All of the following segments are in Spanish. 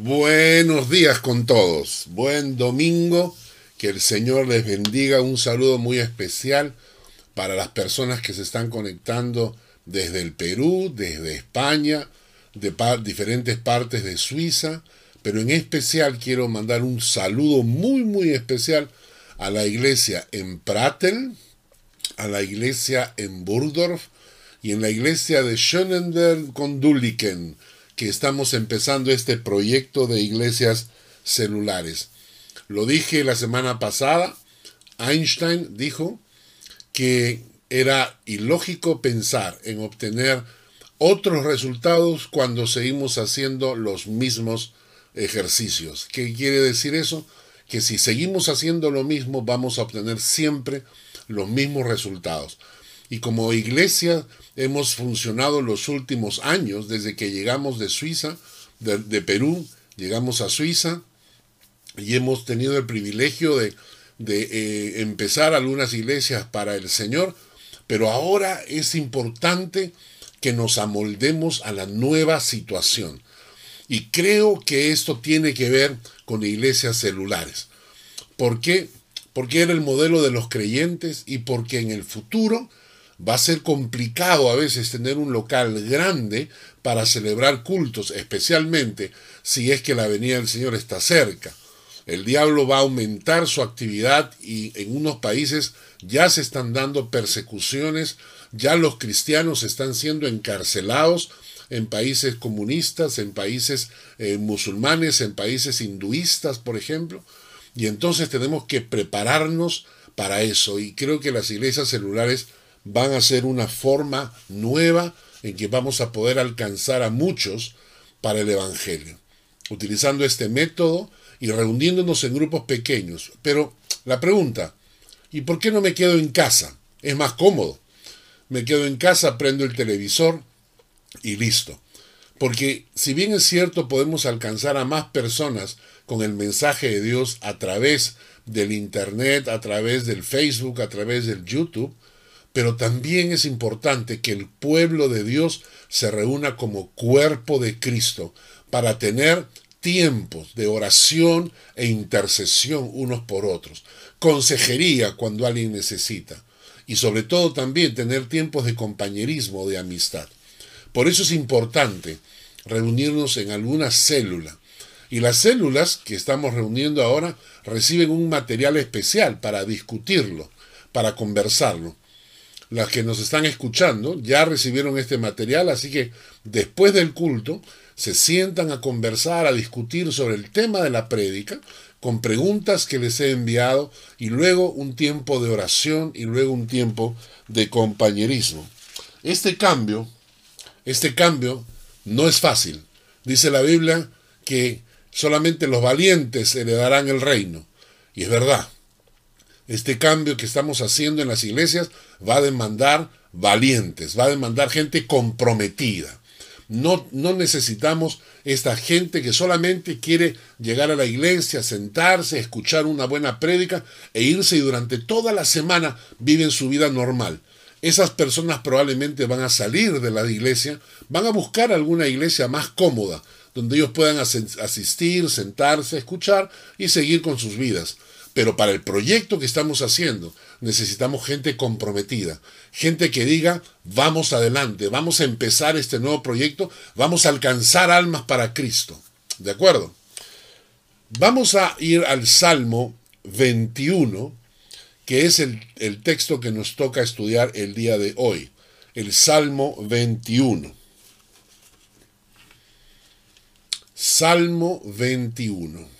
Buenos días con todos. Buen domingo. Que el Señor les bendiga. Un saludo muy especial para las personas que se están conectando desde el Perú, desde España, de diferentes partes de Suiza. Pero en especial quiero mandar un saludo muy, muy especial a la iglesia en Pratel, a la iglesia en Burdorf y en la iglesia de Schönender con que estamos empezando este proyecto de iglesias celulares. Lo dije la semana pasada, Einstein dijo que era ilógico pensar en obtener otros resultados cuando seguimos haciendo los mismos ejercicios. ¿Qué quiere decir eso? Que si seguimos haciendo lo mismo vamos a obtener siempre los mismos resultados. Y como iglesia hemos funcionado los últimos años, desde que llegamos de Suiza, de, Perú, llegamos a Suiza y hemos tenido el privilegio de, eh, empezar algunas iglesias para el Señor, pero ahora es importante que nos amoldemos a la nueva situación. Y creo que esto tiene que ver con iglesias celulares. ¿Por qué? Porque era el modelo de los creyentes y porque en el futuro va a ser complicado a veces tener un local grande para celebrar cultos, especialmente si es que la venida del Señor está cerca. El diablo va a aumentar su actividad y en unos países ya se están dando persecuciones, ya los cristianos están siendo encarcelados en países comunistas, en países eh, musulmanes, en países hinduistas, por ejemplo. Y entonces tenemos que prepararnos para eso. Y creo que las iglesias celulares van a ser una forma nueva en que vamos a poder alcanzar a muchos para el Evangelio, utilizando este método y reuniéndonos en grupos pequeños. Pero la pregunta, ¿y por qué no me quedo en casa? Es más cómodo. Me quedo en casa, prendo el televisor y listo. Porque si bien es cierto podemos alcanzar a más personas con el mensaje de Dios a través del Internet, a través del Facebook, a través del YouTube, pero también es importante que el pueblo de Dios se reúna como cuerpo de Cristo para tener tiempos de oración e intercesión unos por otros, consejería cuando alguien necesita y sobre todo también tener tiempos de compañerismo, de amistad. Por eso es importante reunirnos en alguna célula. Y las células que estamos reuniendo ahora reciben un material especial para discutirlo, para conversarlo las que nos están escuchando ya recibieron este material, así que después del culto se sientan a conversar, a discutir sobre el tema de la prédica, con preguntas que les he enviado, y luego un tiempo de oración y luego un tiempo de compañerismo. Este cambio, este cambio no es fácil. Dice la Biblia que solamente los valientes heredarán el reino. Y es verdad, este cambio que estamos haciendo en las iglesias va a demandar valientes, va a demandar gente comprometida. No, no, necesitamos esta gente que solamente quiere llegar a la iglesia, sentarse, escuchar una buena prédica e irse y durante toda la semana viven su vida normal. Esas personas probablemente van a salir de la iglesia, van a buscar alguna iglesia más cómoda, donde ellos puedan asistir, sentarse, escuchar y seguir con sus vidas. Pero para el proyecto que estamos haciendo necesitamos gente comprometida, gente que diga, vamos adelante, vamos a empezar este nuevo proyecto, vamos a alcanzar almas para Cristo. ¿De acuerdo? Vamos a ir al Salmo 21, que es el, el texto que nos toca estudiar el día de hoy. El Salmo 21. Salmo 21.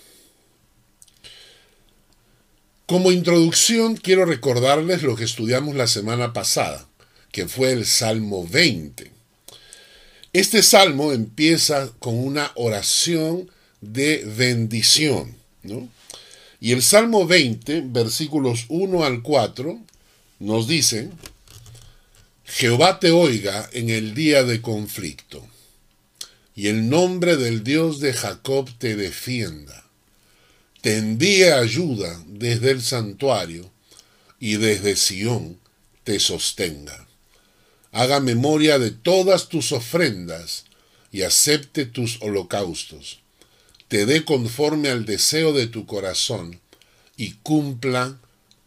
Como introducción quiero recordarles lo que estudiamos la semana pasada, que fue el Salmo 20. Este salmo empieza con una oración de bendición, Y el Salmo 20, versículos 1 al 4, nos dice, Jehová te oiga en el día de conflicto, y el nombre del Dios de Jacob te defienda te envíe ayuda desde el santuario y desde Sión te sostenga. Haga memoria de todas tus ofrendas y acepte tus holocaustos. te dé conforme al deseo de tu corazón y cumpla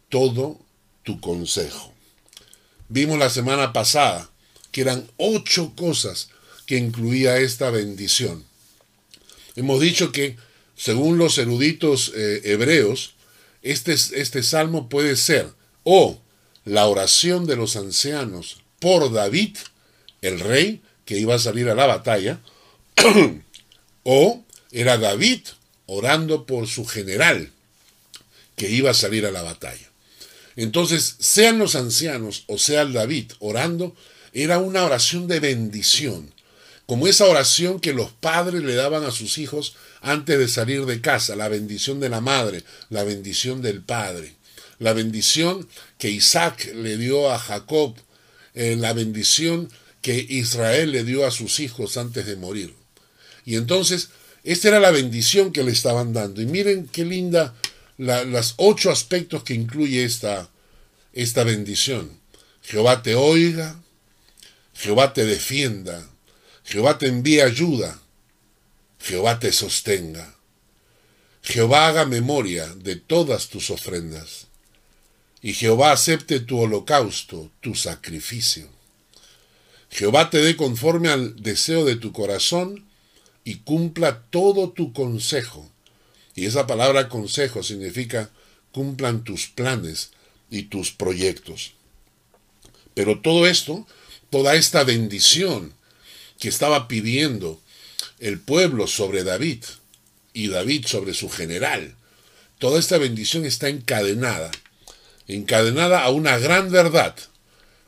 todo tu consejo. Vimos la semana pasada que eran ocho cosas que incluía esta bendición. Hemos dicho que, según los eruditos eh, hebreos, este, este salmo puede ser o la oración de los ancianos por David, el rey que iba a salir a la batalla, o era David orando por su general que iba a salir a la batalla. Entonces, sean los ancianos o sea el David orando, era una oración de bendición, como esa oración que los padres le daban a sus hijos antes de salir de casa, la bendición de la madre, la bendición del padre, la bendición que Isaac le dio a Jacob, eh, la bendición que Israel le dio a sus hijos antes de morir. Y entonces, esta era la bendición que le estaban dando. Y miren qué linda los ocho aspectos que incluye esta, esta bendición. Jehová te oiga, Jehová te defienda, Jehová te envíe ayuda, Jehová te sostenga. Jehová haga memoria de todas tus ofrendas, y Jehová acepte tu holocausto, tu sacrificio. Jehová te dé conforme al deseo de tu corazón, y cumpla todo tu consejo. Y esa palabra consejo significa cumplan tus planes y tus proyectos. Pero todo esto, toda esta bendición que estaba pidiendo el pueblo sobre David y David sobre su general, toda esta bendición está encadenada, encadenada a una gran verdad,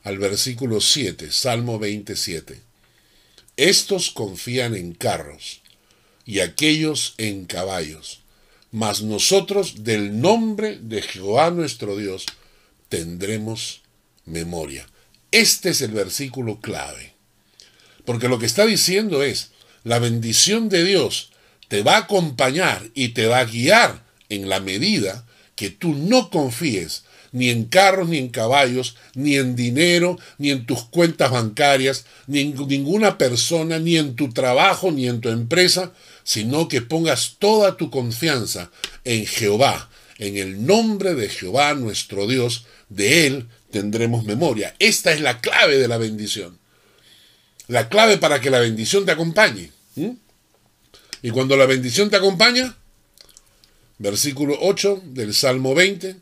al versículo 7, Salmo 27. Estos confían en carros y aquellos en caballos, mas nosotros del nombre de Jehová nuestro Dios tendremos memoria. Este es el versículo clave. Porque lo que está diciendo es, la bendición de Dios te va a acompañar y te va a guiar en la medida que tú no confíes ni en carros, ni en caballos, ni en dinero, ni en tus cuentas bancarias, ni en ninguna persona, ni en tu trabajo, ni en tu empresa, sino que pongas toda tu confianza en Jehová, en el nombre de Jehová nuestro Dios, de Él tendremos memoria. Esta es la clave de la bendición. La clave para que la bendición te acompañe. Y cuando la bendición te acompaña, versículo 8 del Salmo 20,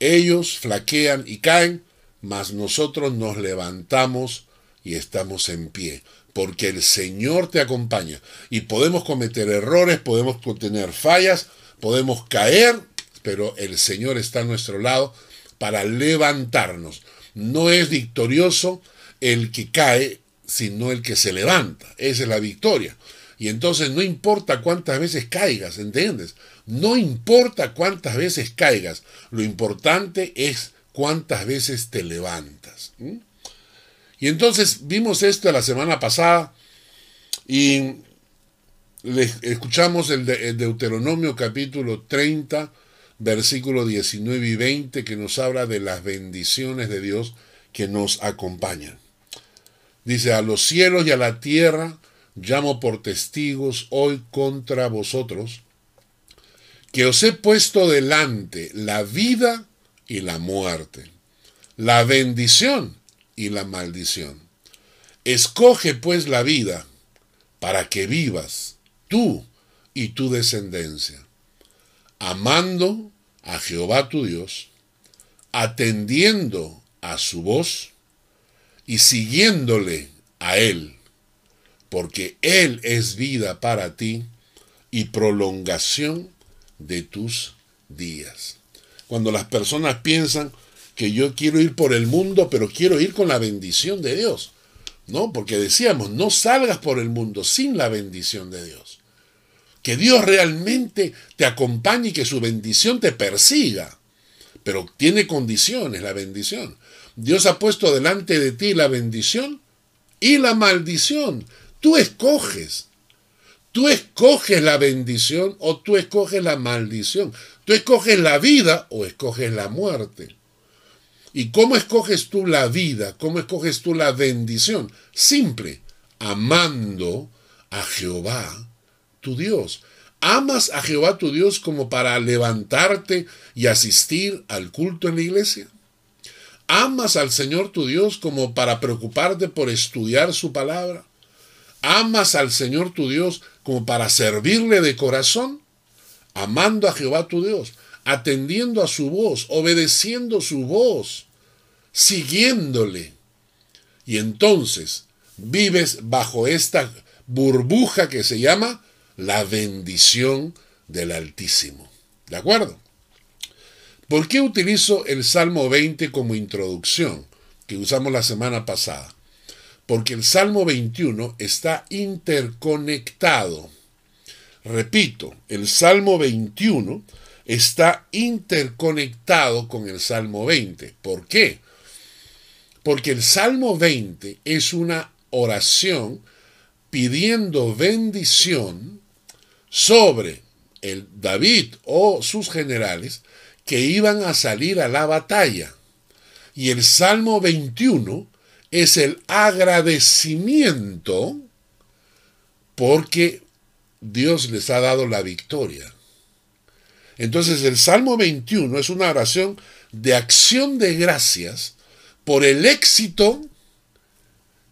ellos flaquean y caen, mas nosotros nos levantamos y estamos en pie, porque el Señor te acompaña. Y podemos cometer errores, podemos tener fallas, podemos caer, pero el Señor está a nuestro lado para levantarnos. No es victorioso el que cae, sino el que se levanta. Esa es la victoria. Y entonces no importa cuántas veces caigas, ¿entiendes? No importa cuántas veces caigas, lo importante es cuántas veces te levantas. Y entonces vimos esto la semana pasada y escuchamos el, el Deuteronomio capítulo 30, versículo 19 y 20, que nos habla de las bendiciones de Dios que nos acompañan. Dice, a los cielos y a la tierra llamo por testigos hoy contra vosotros, que os he puesto delante la vida y la muerte, la bendición y la maldición. Escoge pues la vida para que vivas tú y tu descendencia amando a Jehová tu Dios, atendiendo a su voz y siguiéndole a Él, porque Él es vida para ti y prolongación de tus días. Cuando las personas piensan que yo quiero ir por el mundo, pero quiero ir con la bendición de Dios, ¿no? Porque decíamos, no salgas por el mundo sin la bendición de Dios que Dios realmente te acompañe y que su bendición te persiga. Pero tiene condiciones la bendición. Dios ha puesto delante de ti la bendición y la maldición. Tú escoges. Tú escoges la bendición o tú escoges la maldición. Tú escoges la vida o escoges la muerte. ¿Y cómo escoges tú la vida? ¿Cómo escoges tú la bendición? Simple, amando a Jehová tu Dios, ¿Amas a Jehová tu Dios como para levantarte y asistir al culto en la iglesia? ¿Amas al Señor tu Dios como para preocuparte por estudiar su palabra? ¿Amas al Señor tu Dios como para servirle de corazón? Amando a Jehová tu Dios, atendiendo a su voz, obedeciendo su voz, siguiéndole. Y entonces vives bajo esta burbuja que se llama la bendición del Altísimo. ¿De acuerdo? ¿Por qué utilizo el Salmo 20 como introducción que usamos la semana pasada? Porque el Salmo 21 está interconectado. Repito, el Salmo 21 está interconectado con el Salmo 20. ¿Por qué? Porque el Salmo 20 es una oración pidiendo bendición sobre el David o sus generales que iban a salir a la batalla. Y el Salmo 21 es el agradecimiento porque Dios les ha dado la victoria. Entonces el Salmo 21 es una oración de acción de gracias por el éxito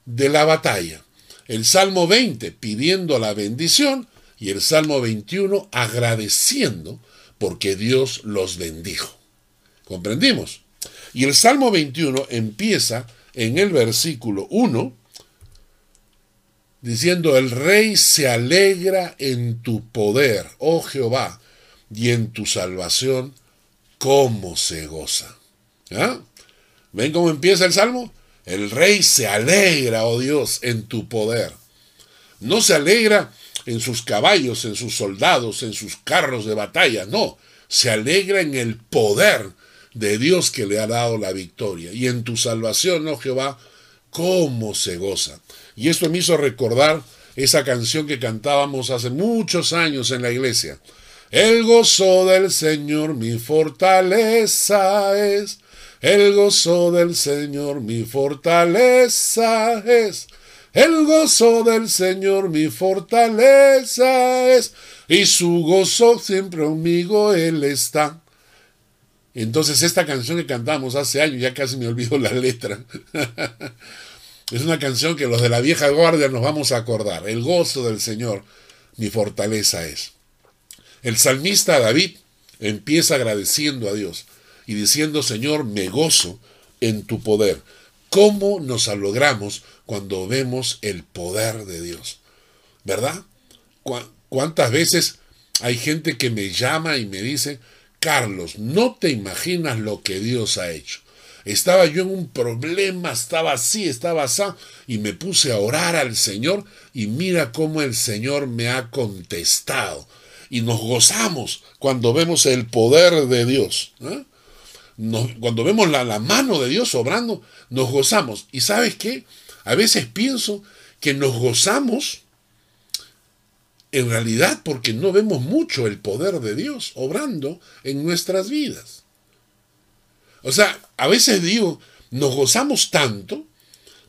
de la batalla. El Salmo 20 pidiendo la bendición y el Salmo 21 agradeciendo porque Dios los bendijo. ¿Comprendimos? Y el Salmo 21 empieza en el versículo 1 diciendo, el rey se alegra en tu poder, oh Jehová, y en tu salvación, cómo se goza. ¿Ah? ¿Ven cómo empieza el salmo? El rey se alegra, oh Dios, en tu poder. No se alegra en sus caballos, en sus soldados, en sus carros de batalla, no. Se alegra en el poder de Dios que le ha dado la victoria. Y en tu salvación, oh Jehová, cómo se goza. Y esto me hizo recordar esa canción que cantábamos hace muchos años en la iglesia. El gozo del Señor mi fortaleza es. El gozo del Señor mi fortaleza es. El gozo del Señor mi fortaleza es. Y su gozo siempre conmigo Él está. Entonces esta canción que cantamos hace años, ya casi me olvido la letra. es una canción que los de la vieja guardia nos vamos a acordar. El gozo del Señor mi fortaleza es. El salmista David empieza agradeciendo a Dios y diciendo, Señor, me gozo en tu poder. ¿Cómo nos logramos cuando vemos el poder de Dios? ¿Verdad? ¿Cuántas veces hay gente que me llama y me dice, Carlos, no te imaginas lo que Dios ha hecho? Estaba yo en un problema, estaba así, estaba así, y me puse a orar al Señor y mira cómo el Señor me ha contestado y nos gozamos cuando vemos el poder de Dios. ¿eh? Cuando vemos la, la mano de Dios obrando, nos gozamos. ¿Y sabes qué? A veces pienso que nos gozamos en realidad porque no vemos mucho el poder de Dios obrando en nuestras vidas. O sea, a veces digo, nos gozamos tanto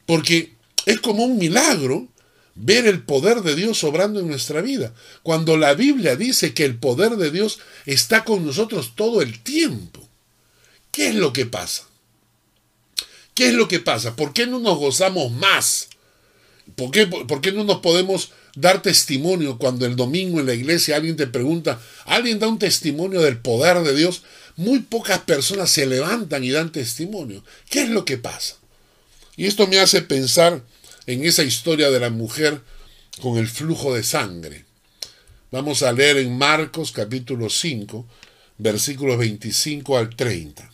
porque es como un milagro ver el poder de Dios obrando en nuestra vida. Cuando la Biblia dice que el poder de Dios está con nosotros todo el tiempo. ¿Qué es lo que pasa? ¿Qué es lo que pasa? ¿Por qué no nos gozamos más? ¿Por qué, ¿Por qué no nos podemos dar testimonio cuando el domingo en la iglesia alguien te pregunta, alguien da un testimonio del poder de Dios? Muy pocas personas se levantan y dan testimonio. ¿Qué es lo que pasa? Y esto me hace pensar en esa historia de la mujer con el flujo de sangre. Vamos a leer en Marcos capítulo 5, versículos 25 al 30.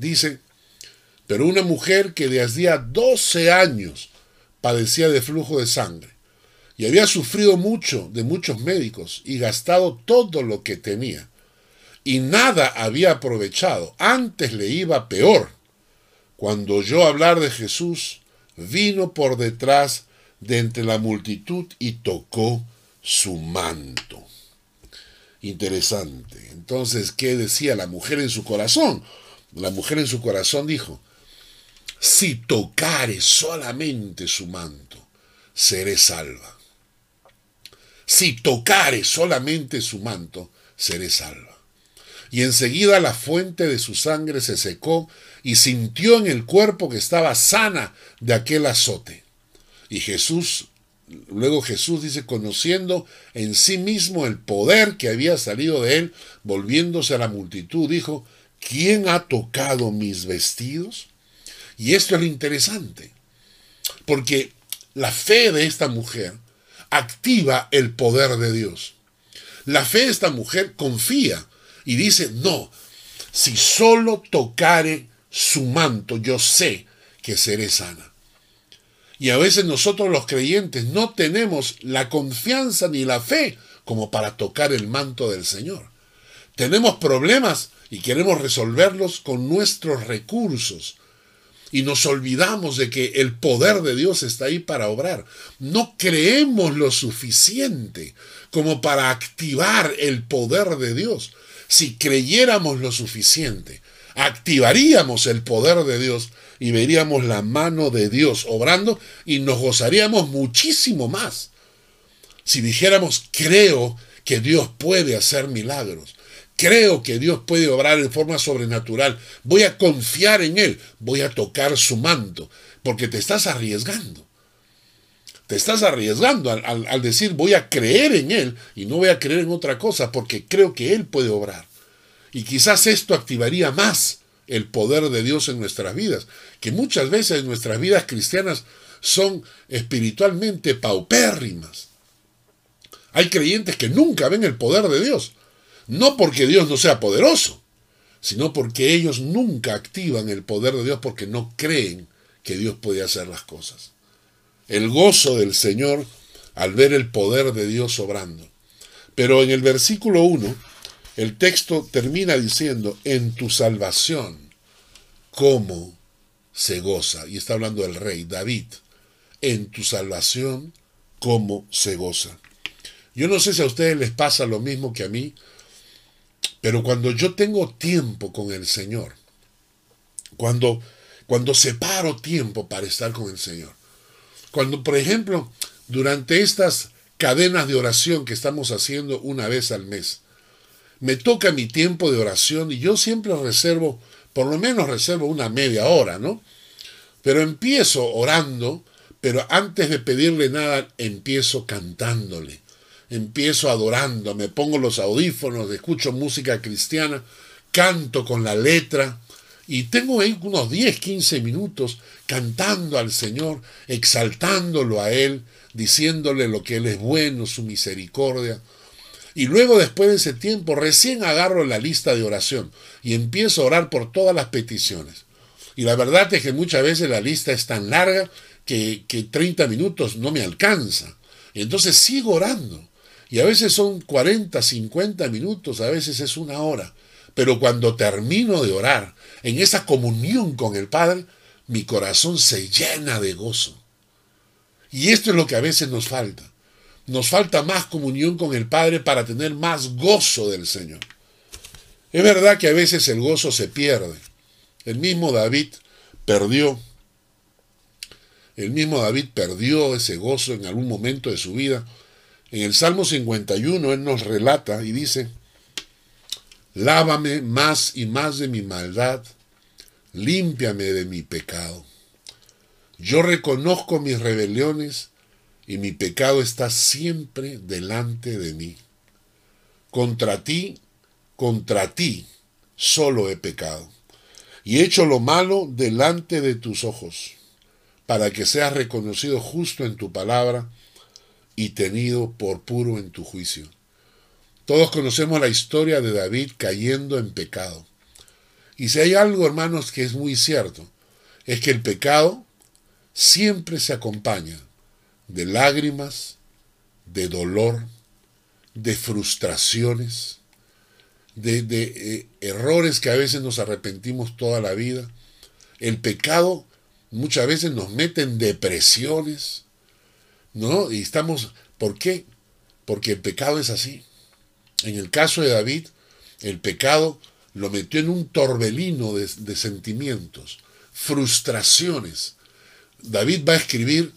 Dice, pero una mujer que de hacía 12 años padecía de flujo de sangre y había sufrido mucho de muchos médicos y gastado todo lo que tenía y nada había aprovechado, antes le iba peor. Cuando oyó hablar de Jesús, vino por detrás de entre la multitud y tocó su manto. Interesante. Entonces, ¿qué decía la mujer en su corazón? La mujer en su corazón dijo, si tocare solamente su manto, seré salva. si tocare solamente su manto, seré salva. Y enseguida la fuente de su sangre se secó y sintió en el cuerpo que estaba sana de aquel azote. Y Jesús, luego Jesús dice, conociendo en sí mismo el poder que había salido de él, volviéndose a la multitud, dijo, ¿quién ha tocado mis vestidos? Y esto es lo interesante, porque la fe de esta mujer activa el poder de Dios. La fe de esta mujer confía y dice, no, si solo tocare su manto, yo sé que seré sana. Y a veces nosotros los creyentes no tenemos la confianza ni la fe como para tocar el manto del Señor. Tenemos problemas y queremos resolverlos con nuestros recursos. Y nos olvidamos de que el poder de Dios está ahí para obrar. No creemos lo suficiente como para activar el poder de Dios. Si creyéramos lo suficiente, activaríamos el poder de Dios y veríamos la mano de Dios obrando y nos gozaríamos muchísimo más. Si dijéramos, creo que Dios puede hacer milagros, creo que Dios puede obrar en forma sobrenatural, voy a confiar en Él, voy a tocar su manto, porque te estás arriesgando. Te estás arriesgando al, decir voy a creer en Él y no voy a creer en otra cosa porque creo que Él puede obrar. Y quizás esto activaría más el poder de Dios en nuestras vidas, que muchas veces nuestras vidas cristianas son espiritualmente paupérrimas. Hay creyentes que nunca ven el poder de Dios, no porque Dios no sea poderoso, sino porque ellos nunca activan el poder de Dios porque no creen que Dios puede hacer las cosas el gozo del Señor al ver el poder de Dios obrando. Pero en el versículo 1, el texto termina diciendo, en tu salvación, ¿cómo se goza? Y está hablando el rey David, en tu salvación, ¿cómo se goza? Yo no sé si a ustedes les pasa lo mismo que a mí, pero cuando yo tengo tiempo con el Señor, cuando, cuando separo tiempo para estar con el Señor, cuando, por ejemplo, durante estas cadenas de oración que estamos haciendo una vez al mes, me toca mi tiempo de oración y yo siempre reservo, por lo menos reservo una media hora, ¿no? Pero empiezo orando, pero antes de pedirle nada, empiezo cantándole, empiezo adorando, me pongo los audífonos, escucho música cristiana, canto con la letra, y tengo ahí unos 10, 15 minutos cantando al Señor, exaltándolo a Él, diciéndole lo que Él es bueno, su misericordia. Y luego después de ese tiempo recién agarro la lista de oración y empiezo a orar por todas las peticiones. Y la verdad es que muchas veces la lista es tan larga que, que 30 minutos no me alcanza. Y entonces sigo orando. Y a veces son 40, 50 minutos, a veces es una hora. Pero cuando termino de orar, en esa comunión con el Padre, mi corazón se llena de gozo. Y esto es lo que a veces nos falta. Nos falta más comunión con el Padre para tener más gozo del Señor. Es verdad que a veces el gozo se pierde. El mismo David perdió. El mismo David perdió ese gozo en algún momento de su vida. En el Salmo 51 él nos relata y dice, Lávame más y más de mi maldad, límpiame de mi pecado. Yo reconozco mis rebeliones y mi pecado está siempre delante de mí. Contra ti, contra ti, solo he pecado, y he hecho lo malo delante de tus ojos, para que seas reconocido justo en tu palabra y tenido por puro en tu juicio. Todos conocemos la historia de David cayendo en pecado. Y si hay algo, hermanos, que es muy cierto, es que el pecado siempre se acompaña de lágrimas, de dolor, de frustraciones, de, eh, errores que a veces nos arrepentimos toda la vida. El pecado muchas veces nos mete en depresiones, ¿no? Y estamos, ¿por qué? Porque el pecado es así. En el caso de David, el pecado lo metió en un torbelino de, sentimientos, frustraciones. David va a escribir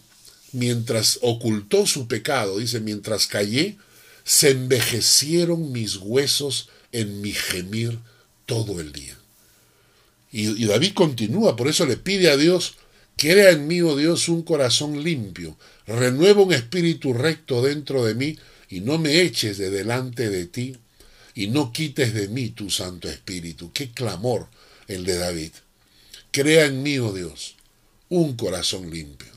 mientras ocultó su pecado, dice, mientras callé, se envejecieron mis huesos en mi gemir todo el día. Y, David continúa, por eso le pide a Dios, crea en mí, oh Dios, un corazón limpio, renueva un espíritu recto dentro de mí, y no me eches de delante de ti, y no quites de mí tu Santo Espíritu. Qué clamor el de David. Crea en mí, oh Dios, un corazón limpio.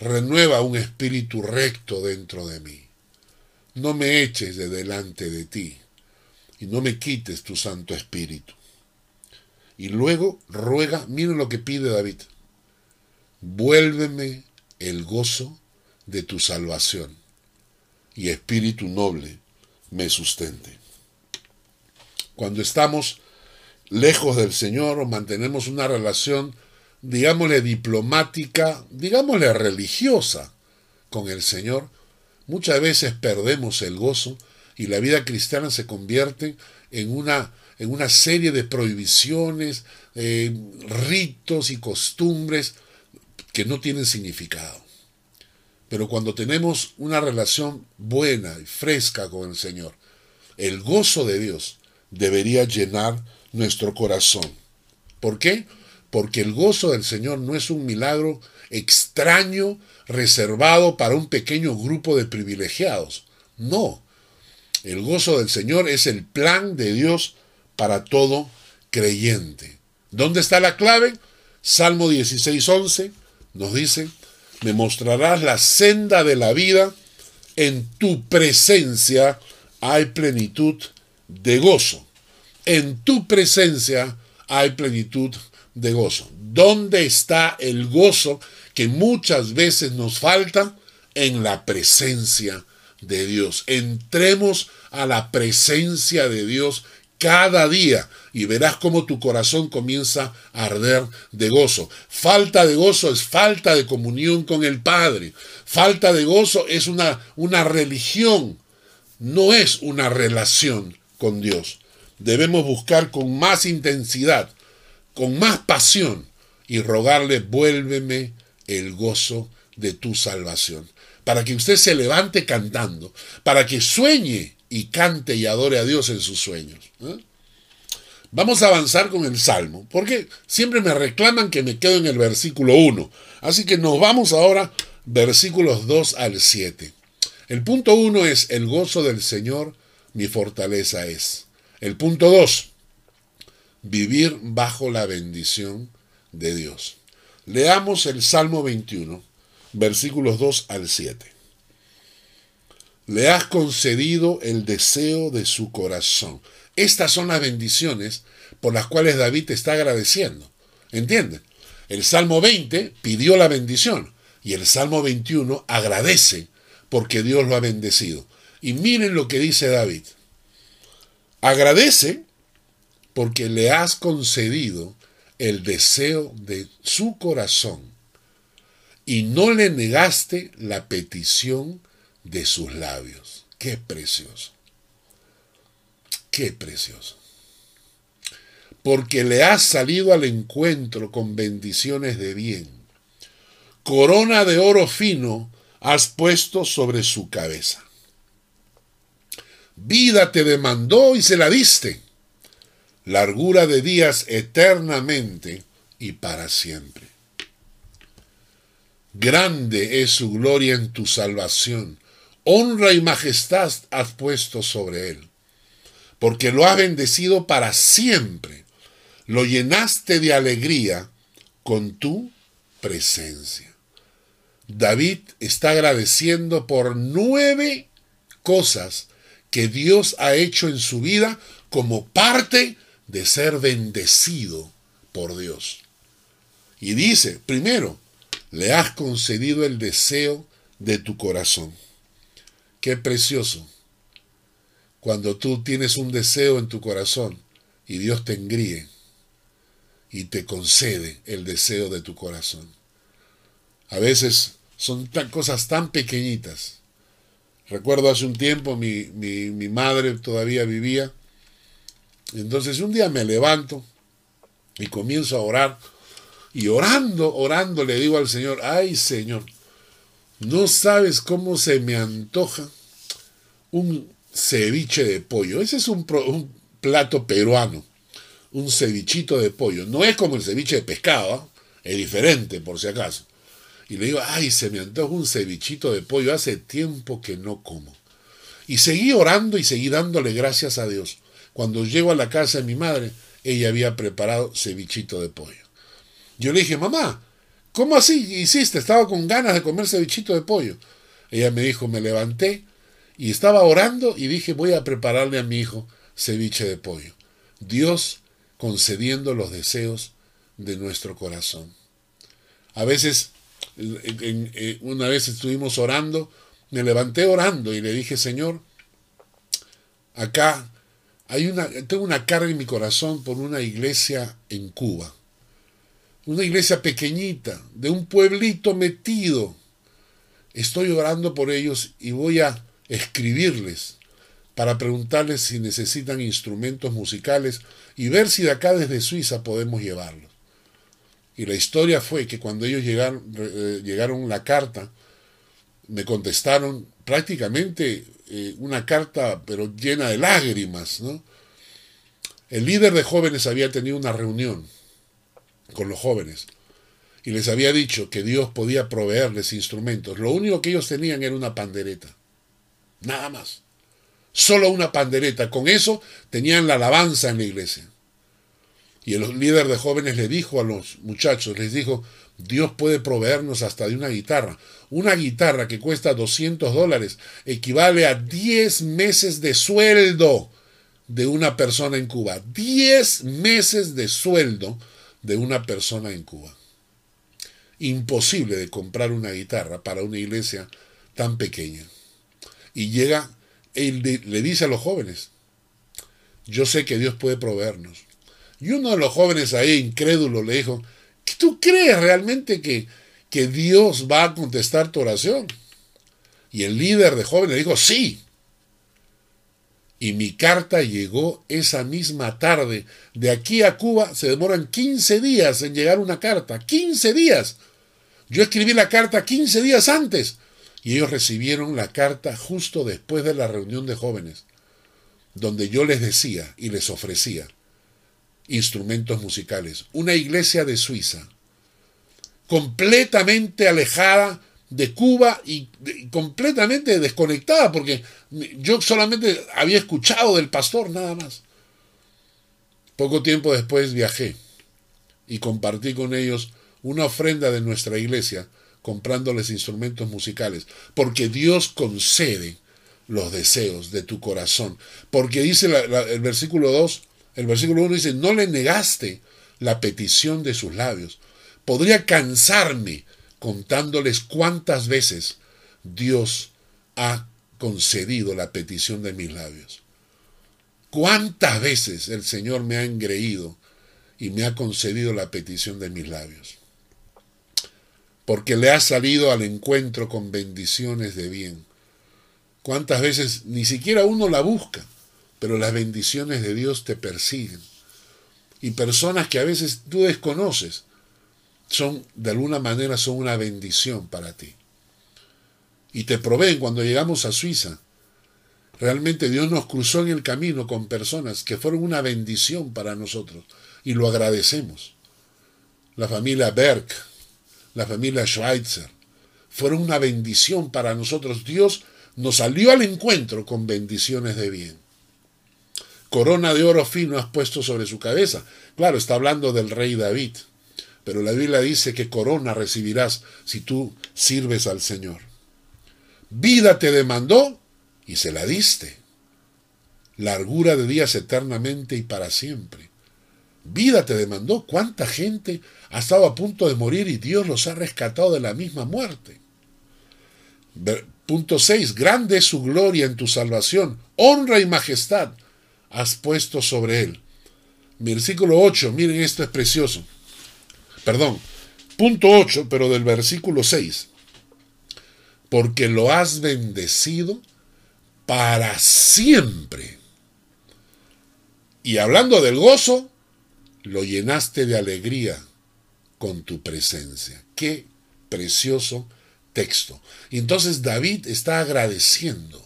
Renueva un espíritu recto dentro de mí. No me eches de delante de ti y no me quites tu Santo Espíritu. Y luego ruega, miren lo que pide David, vuélveme el gozo de tu salvación y espíritu noble me sustente. Cuando estamos lejos del Señor o mantenemos una relación, digámosle diplomática, digámosle religiosa con el Señor, muchas veces perdemos el gozo y la vida cristiana se convierte en una, en una serie de prohibiciones, eh, ritos y costumbres que no tienen significado. Pero cuando tenemos una relación buena y fresca con el Señor, el gozo de Dios debería llenar nuestro corazón. ¿Por qué? Porque el gozo del Señor no es un milagro extraño reservado para un pequeño grupo de privilegiados. No. El gozo del Señor es el plan de Dios para todo creyente. ¿Dónde está la clave? Salmo 16:11 nos dice, me mostrarás la senda de la vida, en tu presencia hay plenitud de gozo en tu presencia hay plenitud de gozo. ¿Dónde está el gozo que muchas veces nos falta? En la presencia de Dios. Entremos a la presencia de Dios cada día y verás cómo tu corazón comienza a arder de gozo. Falta de gozo es falta de comunión con el Padre. Falta de gozo es una, una religión, no es una relación con Dios debemos buscar con más intensidad, con más pasión y rogarle, vuélveme el gozo de tu salvación. Para que usted se levante cantando, para que sueñe y cante y adore a Dios en sus sueños. ¿eh? Vamos a avanzar con el Salmo, porque siempre me reclaman que me quedo en el versículo 1. Así que nos vamos ahora versículos 2 al 7. El punto 1 es, el gozo del Señor mi fortaleza es. El punto 2, vivir bajo la bendición de Dios. Leamos el Salmo 21, versículos 2 al 7. Le has concedido el deseo de su corazón. Estas son las bendiciones por las cuales David está agradeciendo. ¿Entienden? El Salmo 20 pidió la bendición y el Salmo 21 agradece porque Dios lo ha bendecido. Y miren lo que dice David. Agradece porque le has concedido el deseo de su corazón y no le negaste la petición de sus labios. Qué precioso. Qué precioso. Porque le has salido al encuentro con bendiciones de bien. Corona de oro fino has puesto sobre su cabeza. Vida te demandó y se la diste. Largura de días eternamente y para siempre. Grande es su gloria en tu salvación. Honra y majestad has puesto sobre él. Porque lo has bendecido para siempre. Lo llenaste de alegría con tu presencia. David está agradeciendo por nueve cosas que Dios ha hecho en su vida como parte de ser bendecido por Dios. Y dice, primero, le has concedido el deseo de tu corazón. Qué precioso. Cuando tú tienes un deseo en tu corazón y Dios te engríe y te concede el deseo de tu corazón. A veces son cosas tan pequeñitas Recuerdo hace un tiempo mi, mi, madre todavía vivía. Entonces un día me levanto y comienzo a orar. Y orando, orando le digo al Señor, ay Señor, No sabes cómo se me antoja un ceviche de pollo. Ese es un, plato peruano. Un cevichito de pollo. No es como el ceviche de pescado, ¿ah? es diferente por si acaso. Y le digo, ay, se me antoja un cevichito de pollo. Hace tiempo que no como. Y seguí orando y seguí dándole gracias a Dios. Cuando llego a la casa de mi madre, ella había preparado cevichito de pollo. Yo le dije, mamá, ¿cómo así hiciste? Estaba con ganas de comer cevichito de pollo. Ella me dijo, me levanté y estaba orando y dije, voy a prepararle a mi hijo ceviche de pollo. Dios concediendo los deseos de nuestro corazón. A veces, una vez estuvimos orando, me levanté orando y le dije, Señor, acá hay una, tengo una carga en mi corazón por una iglesia en Cuba. Una iglesia pequeñita, de un pueblito metido. Estoy orando por ellos y voy a escribirles para preguntarles si necesitan instrumentos musicales y ver si de acá desde Suiza podemos llevarlos. Y la historia fue que cuando ellos llegaron, eh, llegaron la carta, me contestaron prácticamente eh, una carta pero llena de lágrimas. El líder de jóvenes había tenido una reunión con los jóvenes y les había dicho que Dios podía proveerles instrumentos. Lo único que ellos tenían era una pandereta. Nada más. Solo una pandereta. Con eso tenían la alabanza en la iglesia. Y el líder de jóvenes le dijo a los muchachos, les dijo, Dios puede proveernos hasta de una guitarra. Una guitarra que cuesta 200 dólares equivale a 10 meses de sueldo de una persona en Cuba. 10 meses de sueldo de una persona en Cuba. Imposible de comprar una guitarra para una iglesia tan pequeña. Y llega, él le dice a los jóvenes, yo sé que Dios puede proveernos. Y uno de los jóvenes ahí, incrédulo, le dijo, ¿tú crees realmente que, que Dios va a contestar tu oración? Y el líder de jóvenes dijo, sí. Y mi carta llegó esa misma tarde. De aquí a Cuba se demoran 15 días en llegar una carta. 15 días. Yo escribí la carta 15 días antes y ellos recibieron la carta justo después de la reunión de jóvenes, donde yo les decía y les ofrecía instrumentos musicales. Una iglesia de Suiza, completamente alejada de Cuba y completamente desconectada, porque yo solamente había escuchado del pastor nada más. Poco tiempo después viajé y compartí con ellos una ofrenda de nuestra iglesia comprándoles instrumentos musicales, porque Dios concede los deseos de tu corazón. Porque dice el versículo 2, el versículo 1 dice, no le negaste la petición de sus labios. Podría cansarme contándoles cuántas veces Dios ha concedido la petición de mis labios. Cuántas veces el Señor me ha engreído y me ha concedido la petición de mis labios porque le ha salido al encuentro con bendiciones de bien. ¿Cuántas veces ni siquiera uno la busca, pero las bendiciones de Dios te persiguen? Y personas que a veces tú desconoces, son, de alguna manera, son una bendición para ti. Y te proveen cuando llegamos a Suiza. Realmente Dios nos cruzó en el camino con personas que fueron una bendición para nosotros y lo agradecemos. La familia Berg, la familia Schweitzer. Fueron una bendición para nosotros. Dios nos salió al encuentro con bendiciones de bien. Corona de oro fino has puesto sobre su cabeza. Claro, está hablando del rey David. Pero la Biblia dice que corona recibirás si tú sirves al Señor. Vida te demandó y se la diste. Largura de días eternamente y para siempre. Vida te demandó. ¿Cuánta gente ha estado a punto de morir y Dios los ha rescatado de la misma muerte? Punto 6. Grande es su gloria en tu salvación. Honra y majestad has puesto sobre él. Versículo 8. Miren, esto es precioso. Perdón. Punto 8, pero del versículo 6. Porque lo has bendecido para siempre. Y hablando del gozo, lo llenaste de alegría con tu presencia. Qué precioso texto. Y entonces David está agradeciendo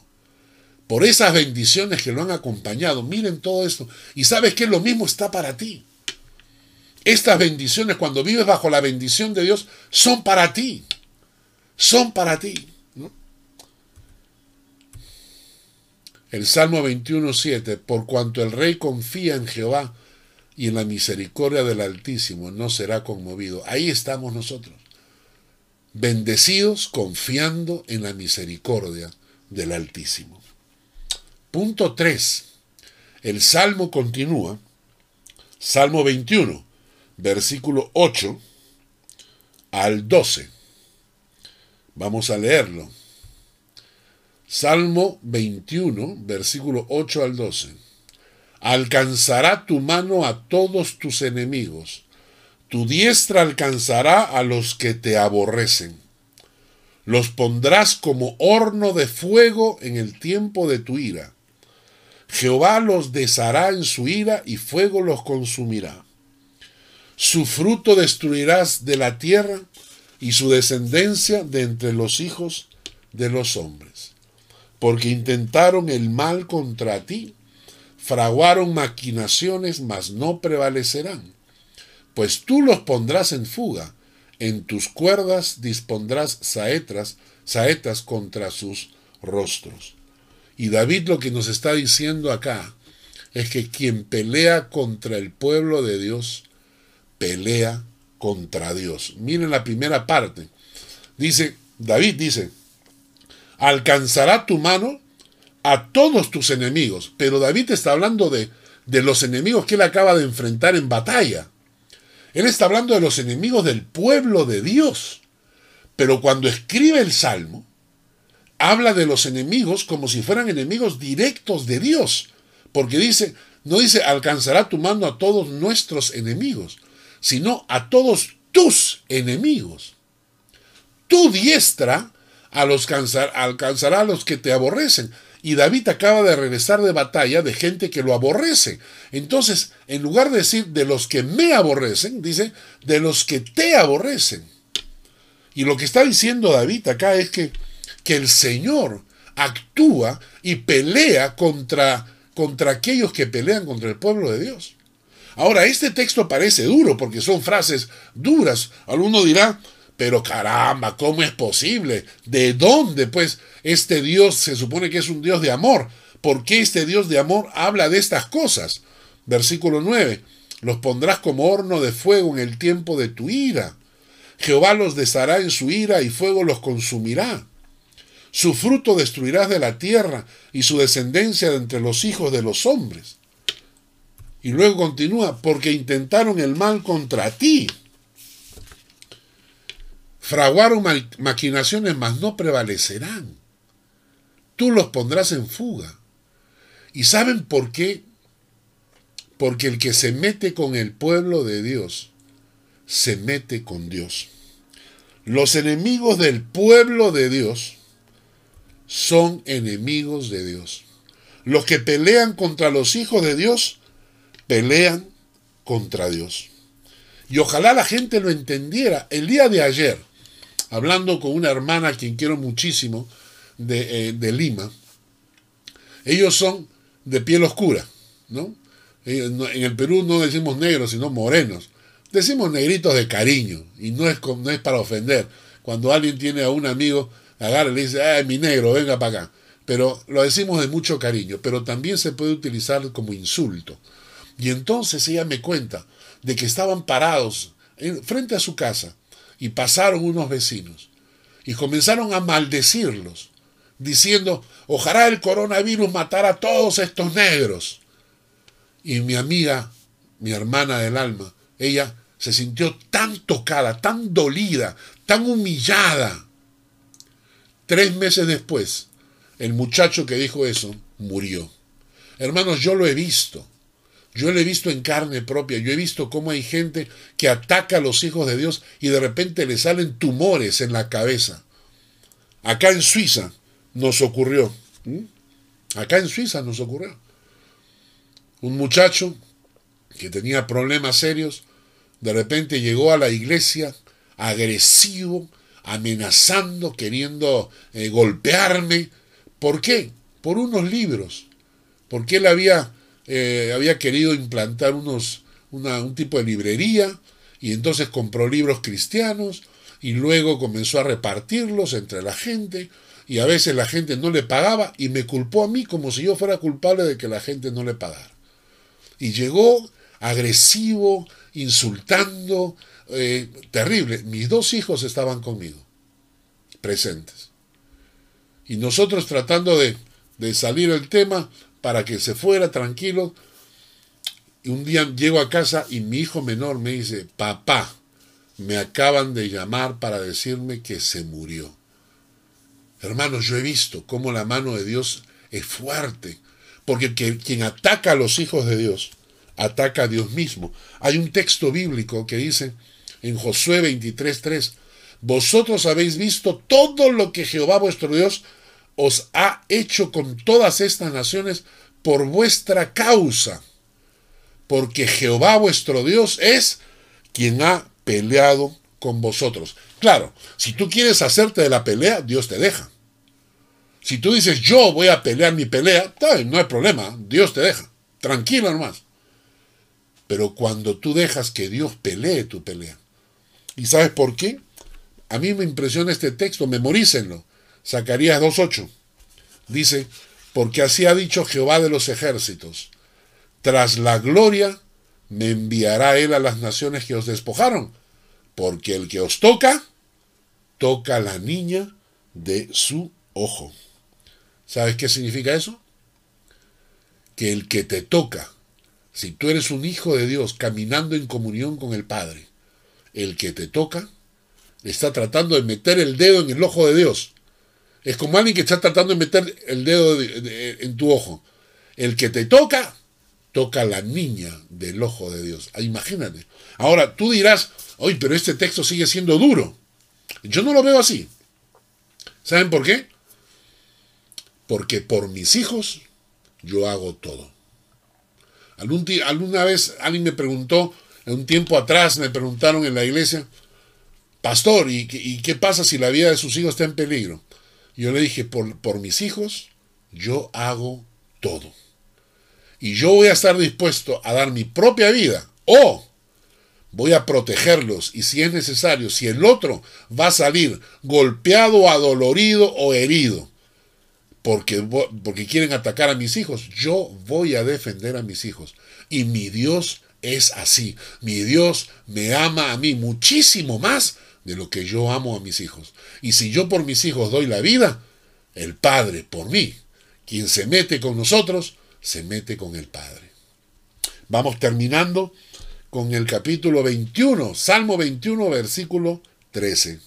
por esas bendiciones que lo han acompañado. Miren todo esto. Y sabes que lo mismo está para ti. Estas bendiciones, cuando vives bajo la bendición de Dios, son para ti. Son para ti. El Salmo 21.7, por cuanto el rey confía en Jehová y en la misericordia del Altísimo, no será conmovido. Ahí estamos nosotros, bendecidos confiando en la misericordia del Altísimo. Punto 3. El Salmo continúa. Salmo 21, versículo 8 al 12. Vamos a leerlo. Salmo 21, versículo 8 al 12. Alcanzará tu mano a todos tus enemigos, tu diestra alcanzará a los que te aborrecen. Los pondrás como horno de fuego en el tiempo de tu ira. Jehová los deshará en su ira y fuego los consumirá. Su fruto destruirás de la tierra y su descendencia de entre los hijos de los hombres porque intentaron el mal contra ti, fraguaron maquinaciones, mas no prevalecerán. Pues tú los pondrás en fuga, en tus cuerdas dispondrás saetas, saetas contra sus rostros. Y David lo que nos está diciendo acá es que quien pelea contra el pueblo de Dios, pelea contra Dios. Miren la primera parte. Dice, David dice, alcanzará tu mano a todos tus enemigos. Pero David está hablando de, de los enemigos que él acaba de enfrentar en batalla. Él está hablando de los enemigos del pueblo de Dios. Pero cuando escribe el Salmo, habla de los enemigos como si fueran enemigos directos de Dios. Porque dice, no dice alcanzará tu mano a todos nuestros enemigos, sino a todos tus enemigos. Tu diestra alcanzará a los que te aborrecen. Y David acaba de regresar de batalla de gente que lo aborrece. Entonces, en lugar de decir de los que me aborrecen, dice de los que te aborrecen. Y lo que está diciendo David acá es que, que el Señor actúa y pelea contra, contra aquellos que pelean contra el pueblo de Dios. Ahora, este texto parece duro porque son frases duras. Alguno dirá, pero caramba, ¿cómo es posible? ¿De dónde pues este Dios se supone que es un Dios de amor? ¿Por qué este Dios de amor habla de estas cosas? Versículo 9. Los pondrás como horno de fuego en el tiempo de tu ira. Jehová los deshará en su ira y fuego los consumirá. Su fruto destruirás de la tierra y su descendencia de entre los hijos de los hombres. Y luego continúa, porque intentaron el mal contra ti Fraguaron maquinaciones, mas no prevalecerán. Tú los pondrás en fuga. ¿Y saben por qué? Porque el que se mete con el pueblo de Dios, se mete con Dios. Los enemigos del pueblo de Dios son enemigos de Dios. Los que pelean contra los hijos de Dios, pelean contra Dios. Y ojalá la gente lo entendiera. El día de ayer, hablando con una hermana a quien quiero muchísimo de, eh, Lima. Ellos son de piel oscura, ¿no? En el Perú no decimos negros, sino morenos. Decimos negritos de cariño, y no es, no es para ofender. Cuando alguien tiene a un amigo, agarra y le dice, ¡ay, mi negro, venga para acá! Pero lo decimos de mucho cariño, pero también se puede utilizar como insulto. Y entonces ella me cuenta de que estaban parados frente a su casa y pasaron unos vecinos y comenzaron a maldecirlos, diciendo, ojalá el coronavirus matara a todos estos negros. Y mi amiga, mi hermana del alma, ella se sintió tan tocada, tan dolida, tan humillada. Tres meses después, el muchacho que dijo eso murió. Hermanos, yo lo he visto. Yo lo he visto en carne propia, yo he visto cómo hay gente que ataca a los hijos de Dios y de repente le salen tumores en la cabeza. Acá en Suiza nos ocurrió. Acá en Suiza nos ocurrió. Un muchacho que tenía problemas serios, de repente llegó a la iglesia agresivo, amenazando, queriendo eh, golpearme. ¿Por qué? Por unos libros. Porque él había, eh, había querido implantar unos, un tipo de librería y entonces compró libros cristianos y luego comenzó a repartirlos entre la gente y a veces la gente no le pagaba y me culpó a mí como si yo fuera culpable de que la gente no le pagara. Y llegó agresivo, insultando, eh, terrible. Mis dos hijos estaban conmigo, presentes. Y nosotros tratando de, de salir el tema para que se fuera tranquilo. Y un día llego a casa y mi hijo menor me dice, papá, me acaban de llamar para decirme que se murió. Hermanos, yo he visto cómo la mano de Dios es fuerte, porque quien ataca a los hijos de Dios, ataca a Dios mismo. Hay un texto bíblico que dice en Josué 23:3, vosotros habéis visto todo lo que Jehová vuestro Dios os ha hecho con todas estas naciones por vuestra causa, porque Jehová vuestro Dios es quien ha peleado con vosotros. Claro, si tú quieres hacerte de la pelea, Dios te deja. Si tú dices, yo voy a pelear mi pelea, no hay problema, Dios te deja. Tranquilo nomás. Pero cuando tú dejas que Dios pelee tu pelea. ¿Y sabes por qué? A mí me impresiona este texto, memorícenlo. Zacarías 2.8. Dice, porque así ha dicho Jehová de los ejércitos. Tras la gloria me enviará él a las naciones que os despojaron, porque el que os toca, toca la niña de su ojo. ¿Sabes qué significa eso? Que el que te toca, si tú eres un hijo de Dios caminando en comunión con el Padre, el que te toca está tratando de meter el dedo en el ojo de Dios. Es como alguien que está tratando de meter el dedo en tu ojo. El que te toca, toca la niña del ojo de Dios. Ah, imagínate. Ahora, tú dirás, oye, pero este texto sigue siendo duro. Yo no lo veo así. ¿Saben por qué? porque por mis hijos yo hago todo. alguna vez alguien me preguntó, un tiempo atrás me preguntaron en la iglesia, pastor, ¿y, qué pasa si la vida de sus hijos está en peligro? Yo le dije, por, mis hijos yo hago todo. Y yo voy a estar dispuesto a dar mi propia vida o voy a protegerlos y si es necesario, si el otro va a salir golpeado, adolorido o herido, porque, porque quieren atacar a mis hijos. Yo voy a defender a mis hijos. Y mi Dios es así. Mi Dios me ama a mí muchísimo más de lo que yo amo a mis hijos. Y si yo por mis hijos doy la vida, el Padre por mí, quien se mete con nosotros, se mete con el Padre. Vamos terminando con el capítulo 21, Salmo 21, versículo 13.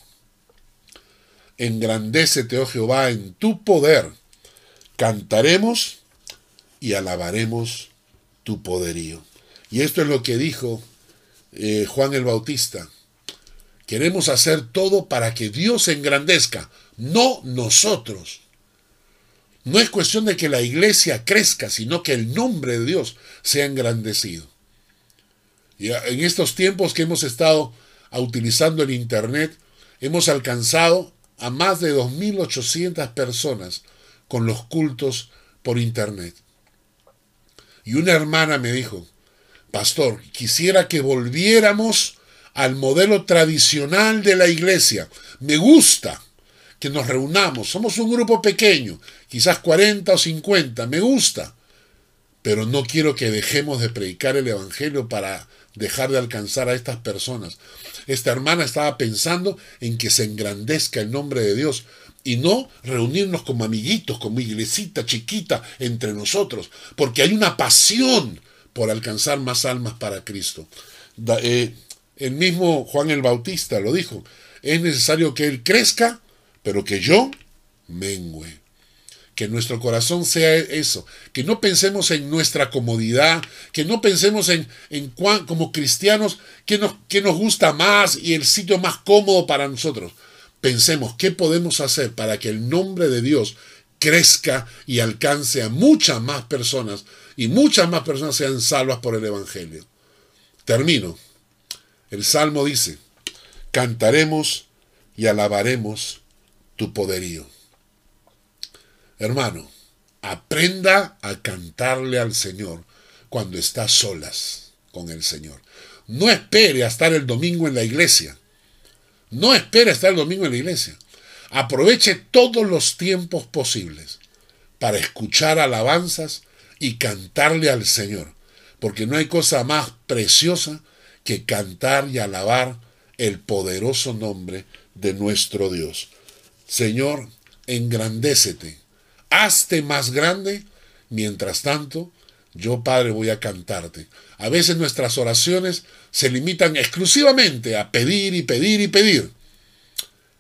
Engrandécete, oh Jehová, en tu poder cantaremos y alabaremos tu poderío. Y esto es lo que dijo eh, Juan el Bautista. Queremos hacer todo para que Dios se engrandezca, no nosotros. No es cuestión de que la iglesia crezca, sino que el nombre de Dios sea engrandecido. Y en estos tiempos que hemos estado utilizando el Internet, hemos alcanzado a más de 2.800 personas con los cultos por internet. Y una hermana me dijo, pastor, quisiera que volviéramos al modelo tradicional de la iglesia. Me gusta que nos reunamos. Somos un grupo pequeño, quizás 40 o 50. Me gusta. Pero no quiero que dejemos de predicar el Evangelio para dejar de alcanzar a estas personas. Esta hermana estaba pensando en que se engrandezca el nombre de Dios, y no reunirnos como amiguitos, como iglesita chiquita entre nosotros, porque hay una pasión por alcanzar más almas para Cristo. Eh, el mismo Juan el Bautista lo dijo, es necesario que Él crezca, pero que yo mengüe. Que nuestro corazón sea eso, que no pensemos en nuestra comodidad, que no pensemos en, en como cristianos que nos, que nos gusta más y el sitio más cómodo para nosotros pensemos qué podemos hacer para que el nombre de Dios crezca y alcance a muchas más personas y muchas más personas sean salvas por el Evangelio. Termino. El Salmo dice, cantaremos y alabaremos tu poderío. Hermano, aprenda a cantarle al Señor cuando está solas con el Señor. No espere a estar el domingo en la iglesia. No espere a estar el domingo en la iglesia. Aproveche todos los tiempos posibles para escuchar alabanzas y cantarle al Señor, porque no hay cosa más preciosa que cantar y alabar el poderoso nombre de nuestro Dios. Señor, engrandécete, hazte más grande, mientras tanto, yo Padre voy a cantarte. A veces nuestras oraciones se limitan exclusivamente a pedir y pedir y pedir.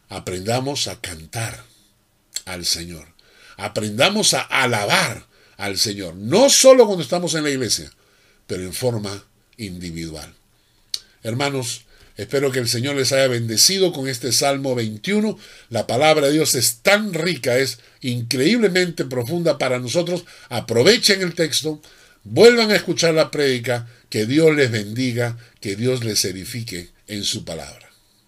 Aprendamos a cantar al Señor. Aprendamos a alabar al Señor. No solo cuando estamos en la iglesia, pero en forma individual. Hermanos, espero que el Señor les haya bendecido con este Salmo 21. La palabra de Dios es tan rica, es increíblemente profunda para nosotros. Aprovechen el texto, vuelvan a escuchar la prédica, que Dios les bendiga, que Dios les edifique en su palabra.